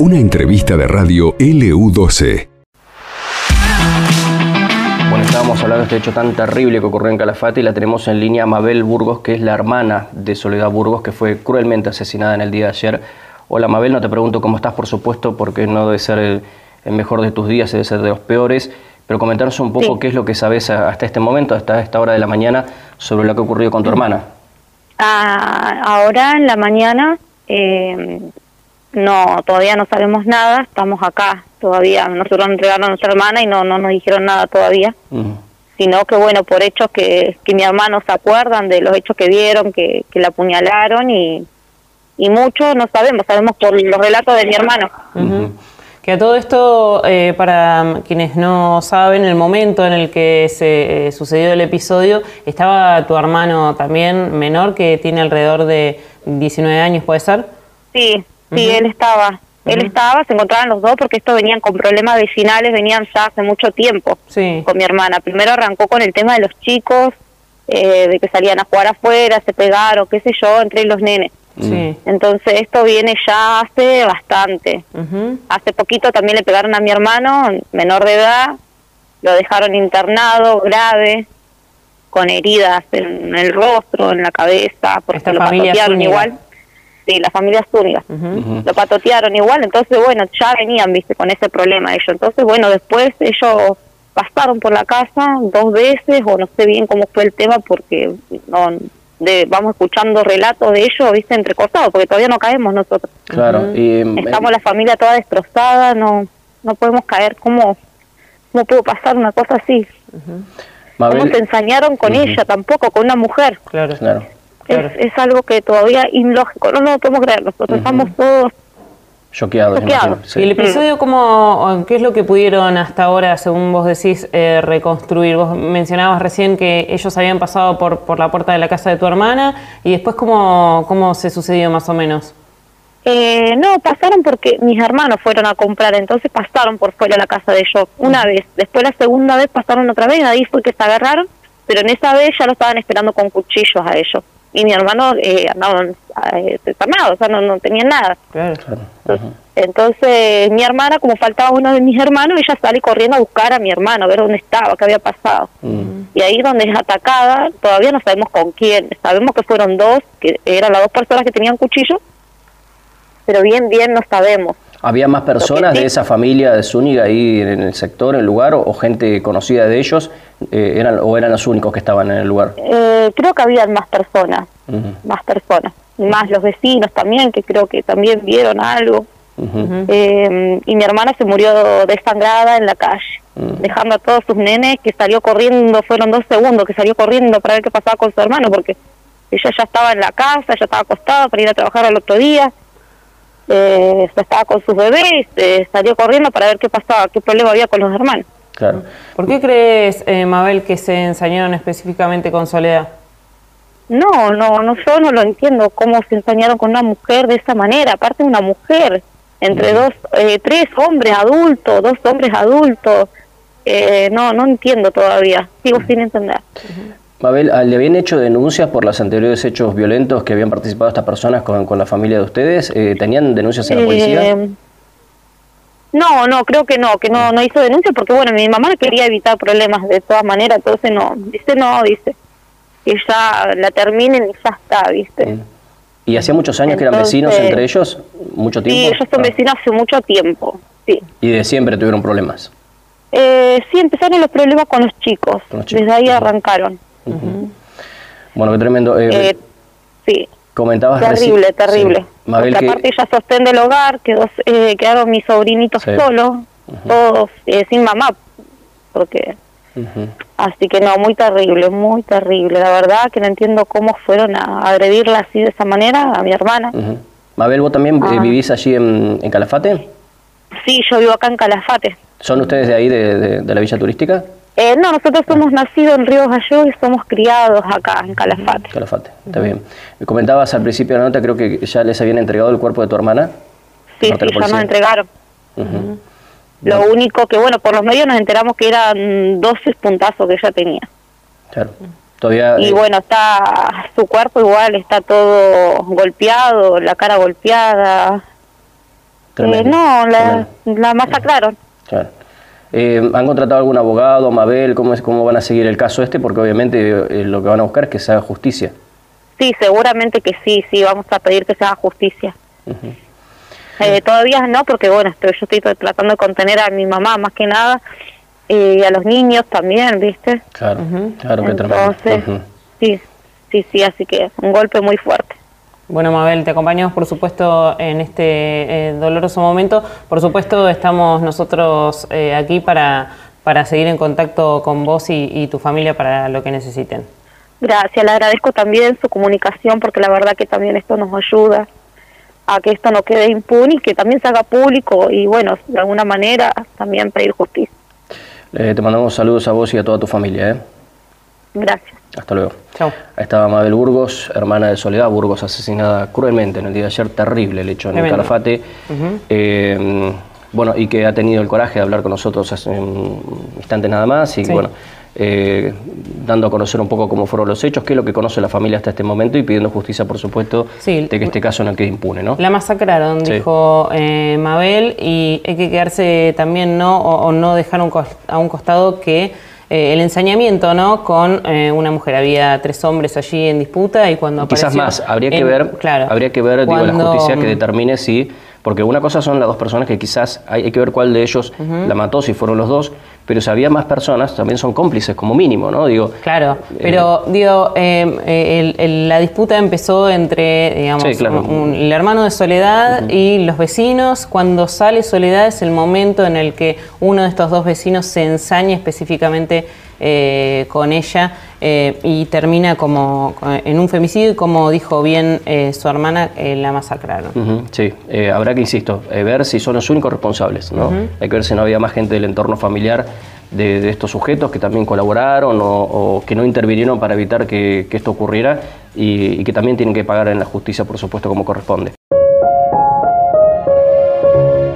Una entrevista de radio LU12. Bueno, estábamos hablando de este hecho tan terrible que ocurrió en Calafate y la tenemos en línea Mabel Burgos, que es la hermana de Soledad Burgos, que fue cruelmente asesinada en el día de ayer. Hola Mabel, no te pregunto cómo estás, por supuesto, porque no debe ser el, mejor de tus días, debe ser de los peores, pero comentarnos un poco qué es lo que sabes hasta este momento, hasta esta hora de la mañana, sobre lo que ha ocurrido con tu hermana. Ah, ahora en la mañana eh, no, todavía no sabemos nada, estamos acá todavía. Nosotros entregaron a nuestra hermana y no, no nos dijeron nada todavía. Sino que, bueno, por hechos que, que mi hermano se acuerdan de los hechos que vieron, que, que la apuñalaron y, y mucho no sabemos, sabemos por los relatos de mi hermano. Que a todo esto, eh, para quienes no saben, el momento en el que se eh, sucedió el episodio, estaba tu hermano también menor, que tiene alrededor de 19 años, ¿puede ser? Sí, Sí, él estaba. Él estaba, se encontraban los dos porque estos venían con problemas vecinales, venían ya hace mucho tiempo con mi hermana. Primero arrancó con el tema de los chicos, eh, de que salían a jugar afuera, se pegaron, qué sé yo, entre los nenes. Entonces esto viene ya hace bastante. Hace poquito también le pegaron a mi hermano, menor de edad, lo dejaron internado, grave, con heridas en el rostro, en la cabeza, porque lo patearon igual. Sí, la familia Zúñiga. Lo patotearon igual, entonces bueno, ya venían, viste, con ese problema ellos. Entonces bueno, después ellos pasaron por la casa dos veces, o no sé bien cómo fue el tema, porque no de, vamos escuchando relatos de ellos, viste, entrecortados, porque todavía no caemos nosotros. Claro. y, em, Estamos la familia toda destrozada, no no podemos caer. ¿Cómo, cómo pudo pasar una cosa así? ¿Cómo te ensañaron con ella tampoco, con una mujer? Claro, claro es, algo que todavía ilógico, no, no lo podemos creer, nosotros estamos todos ¿Y el episodio cómo, qué es lo que pudieron hasta ahora, según vos decís, eh, reconstruir? Vos mencionabas recién que ellos habían pasado por, por la puerta de la casa de tu hermana y después cómo, cómo se sucedió más o menos. Eh, no, pasaron porque mis hermanos fueron a comprar, entonces pasaron por fuera de la casa de ellos una vez. Después la segunda vez pasaron otra vez, ahí fue que se agarraron, pero en esa vez ya lo estaban esperando con cuchillos a ellos y mi hermano eh, andaban eh, o sea, no, no tenían nada. Entonces, mi hermana, como faltaba uno de mis hermanos, ella sale corriendo a buscar a mi hermano, a ver dónde estaba, qué había pasado. Mm. Y ahí donde es atacada, todavía no sabemos con quién. Sabemos que fueron dos, que eran las dos personas que tenían cuchillo, pero bien, bien no sabemos. ¿Había más personas de esa familia de Zúñiga ahí en el sector, en el lugar, o, gente conocida de ellos, eh, eran o eran los únicos que estaban en el lugar? Eh, creo que había más personas, más personas, más los vecinos también, que creo que también vieron algo. Eh, y mi hermana se murió desangrada en la calle, dejando a todos sus nenes que salió corriendo, fueron dos segundos que salió corriendo para ver qué pasaba con su hermano, porque ella ya estaba en la casa, ya estaba acostada para ir a trabajar al otro día eh, estaba con sus bebés, eh, salió corriendo para ver qué pasaba, qué problema había con los hermanos. Claro. ¿Por qué crees, eh, Mabel, que se ensañaron específicamente con Soledad? No, no, no, yo no lo entiendo cómo se ensañaron con una mujer de esa manera, aparte de una mujer, entre dos, eh, tres hombres adultos, dos hombres adultos, eh, no, no entiendo todavía, sigo sin entender. Mabel, ¿le habían hecho denuncias por los anteriores hechos violentos que habían participado estas personas con, con la familia de ustedes? Eh, ¿Tenían denuncias en la policía? Eh, no, no, creo que no, que no, no hizo denuncia porque, bueno, mi mamá quería evitar problemas de todas maneras, entonces no, dice no, dice que ya la terminen y ya está, ¿viste? ¿Y hacía muchos años que eran vecinos entre ellos? ¿Mucho tiempo? Sí, ellos son vecinos hace mucho tiempo, sí. ¿Y de siempre tuvieron problemas? Eh, sí, empezaron los problemas con los chicos, desde ahí arrancaron. Bueno, qué tremendo. Eh, eh, sí. Comentabas Terrible, terrible. Porque aparte ella sostén del hogar, quedó, eh, quedaron mis sobrinitos solos, todos eh, sin mamá, porque... Así que no, muy terrible, muy terrible. La verdad que no entiendo cómo fueron a agredirla así de esa manera a mi hermana. Mabel, ¿vos también ah. vivís allí en, en, Calafate? Sí, yo vivo acá en Calafate. ¿Son ustedes de ahí, de la villa turística? Eh, no, nosotros somos nacidos en Río Gallo y somos criados acá en Calafate. Calafate, está bien. Me comentabas al principio de la nota, creo que ya les habían entregado el cuerpo de tu hermana. Sí, sí, ya nos entregaron. Lo único que, bueno, por los medios nos enteramos que eran 12 puntazos que ella tenía. Claro. Todavía, y bueno, está su cuerpo igual, está todo golpeado, la cara golpeada. no, la, la masacraron. Claro. Eh, ¿Han contratado algún abogado, Mabel? ¿Cómo, es, ¿Cómo van a seguir el caso este? Porque obviamente eh, lo que van a buscar es que se haga justicia. Sí, seguramente que sí, sí, vamos a pedir que se haga justicia. Eh, todavía no, porque bueno, estoy, yo estoy tratando de contener a mi mamá más que nada y a los niños también, ¿viste? Claro, claro que Entonces, sí, sí, sí, así que un golpe muy fuerte. Bueno, Mabel, te acompañamos, por supuesto, en este eh, doloroso momento. Por supuesto, estamos nosotros eh, aquí para, para seguir en contacto con vos y, tu familia para lo que necesiten. Gracias, le agradezco también su comunicación porque la verdad que también esto nos ayuda a que esto no quede impune y que también se haga público y bueno, de alguna manera también pedir justicia. Eh, te mandamos saludos a vos y a toda tu familia. Gracias. Hasta luego. Chao. Ahí estaba Mabel Burgos, hermana de Soledad Burgos, asesinada cruelmente en el día de ayer. Terrible el hecho en el Calafate. Eh, bueno, y que ha tenido el coraje de hablar con nosotros hace un instante nada más. Y bueno, eh, dando a conocer un poco cómo fueron los hechos, qué es lo que conoce la familia hasta este momento y pidiendo justicia, por supuesto, de que este caso no quede impune, ¿no? La masacraron, dijo eh, Mabel, y hay que quedarse también, ¿no? O, no dejar a un costado que eh, el ensañamiento ¿no? con eh, una mujer. Había tres hombres allí en disputa y cuando Quizás más, habría que ver, claro, habría que ver digo, la justicia que determine si porque una cosa son las dos personas que quizás hay, que ver cuál de ellos la mató, si fueron los dos, pero si había más personas, también son cómplices como mínimo, ¿no? Digo, claro, eh, pero digo, eh, la disputa empezó entre, digamos, el hermano de Soledad y los vecinos. Cuando sale Soledad es el momento en el que uno de estos dos vecinos se ensaña específicamente eh, con ella eh, y termina como en un femicidio y como dijo bien eh, su hermana, la masacraron. sí, habrá que, insisto, ver si son los únicos responsables. ¿no? Hay que ver si no había más gente del entorno familiar de, estos sujetos que también colaboraron o, que no intervinieron para evitar que, esto ocurriera y que también tienen que pagar en la justicia, por supuesto, como corresponde.